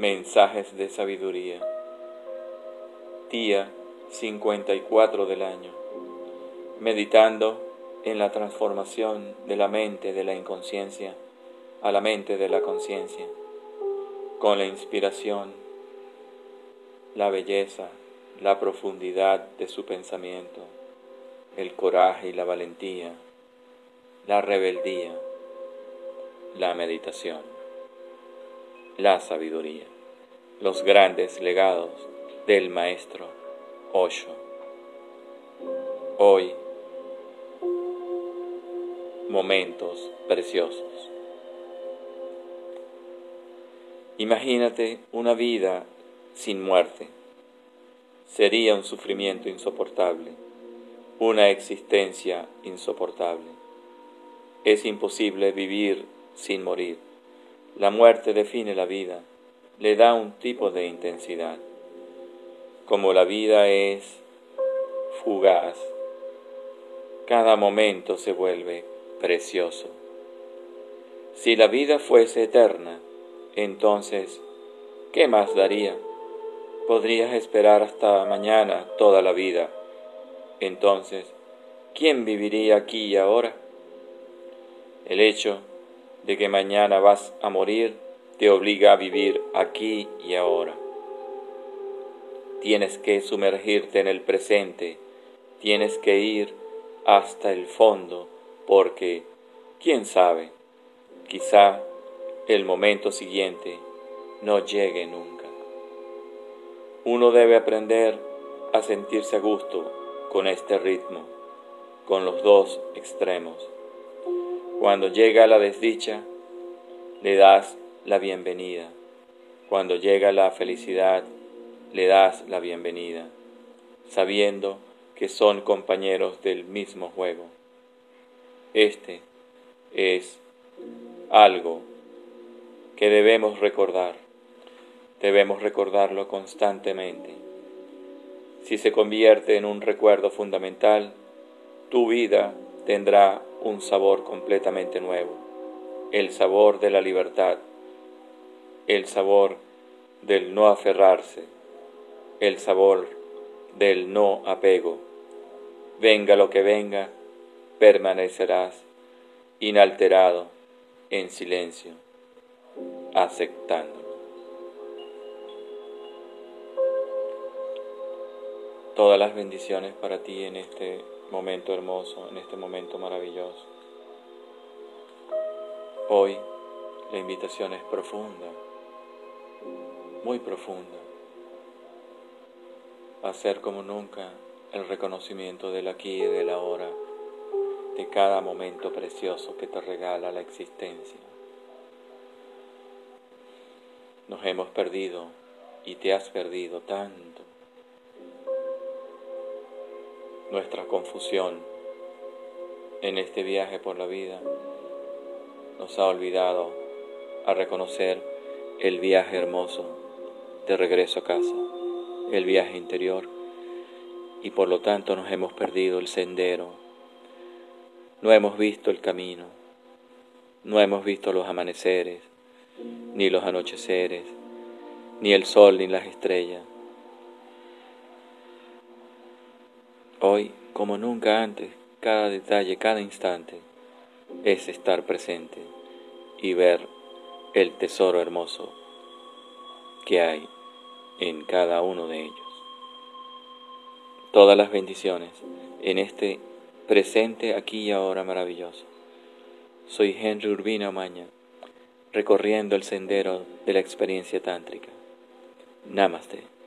Mensajes de sabiduría. Día 54 del año. Meditando en la transformación de la mente de la inconsciencia a la mente de la conciencia, con la inspiración, la belleza, la profundidad de su pensamiento, el coraje y la valentía, la rebeldía, la meditación la sabiduría, los grandes legados del maestro Osho. Hoy, momentos preciosos. Imagínate una vida sin muerte. Sería un sufrimiento insoportable, una existencia insoportable. Es imposible vivir sin morir la muerte define la vida, le da un tipo de intensidad. Como la vida es fugaz, cada momento se vuelve precioso. Si la vida fuese eterna, entonces, ¿qué más daría? Podrías esperar hasta mañana toda la vida. Entonces, ¿quién viviría aquí y ahora? El hecho de que mañana vas a morir te obliga a vivir aquí y ahora. Tienes que sumergirte en el presente, tienes que ir hasta el fondo, porque, quién sabe, quizá el momento siguiente no llegue nunca. Uno debe aprender a sentirse a gusto con este ritmo, con los dos extremos cuando llega la desdicha, le das la bienvenida. Cuando llega la felicidad, le das la bienvenida, sabiendo que son compañeros del mismo juego. Este es algo que debemos recordar. Debemos recordarlo constantemente. Si se convierte en un recuerdo fundamental, tu vida tendrá un sabor completamente nuevo, el sabor de la libertad, el sabor del no aferrarse, el sabor del no apego. Venga lo que venga, permanecerás inalterado, en silencio, aceptando. Todas las bendiciones para ti en este momento hermoso, en este momento maravilloso. Hoy la invitación es profunda, muy profunda, a hacer como nunca el reconocimiento del aquí y del ahora, de cada momento precioso que te regala la existencia. Nos hemos perdido y te has perdido tanto nuestra confusión en este viaje por la vida nos ha olvidado a reconocer el viaje hermoso de regreso a casa, el viaje interior, y por lo tanto nos hemos perdido el sendero, no hemos visto el camino, no hemos visto los amaneceres, ni los anocheceres, ni el sol ni las estrellas. Hoy, como nunca antes, cada detalle, cada instante es estar presente y ver el tesoro hermoso que hay en cada uno de ellos. Todas las bendiciones en este presente aquí y ahora maravilloso. Soy Henry Urbina Maña, recorriendo el sendero de la experiencia tántrica. Namaste.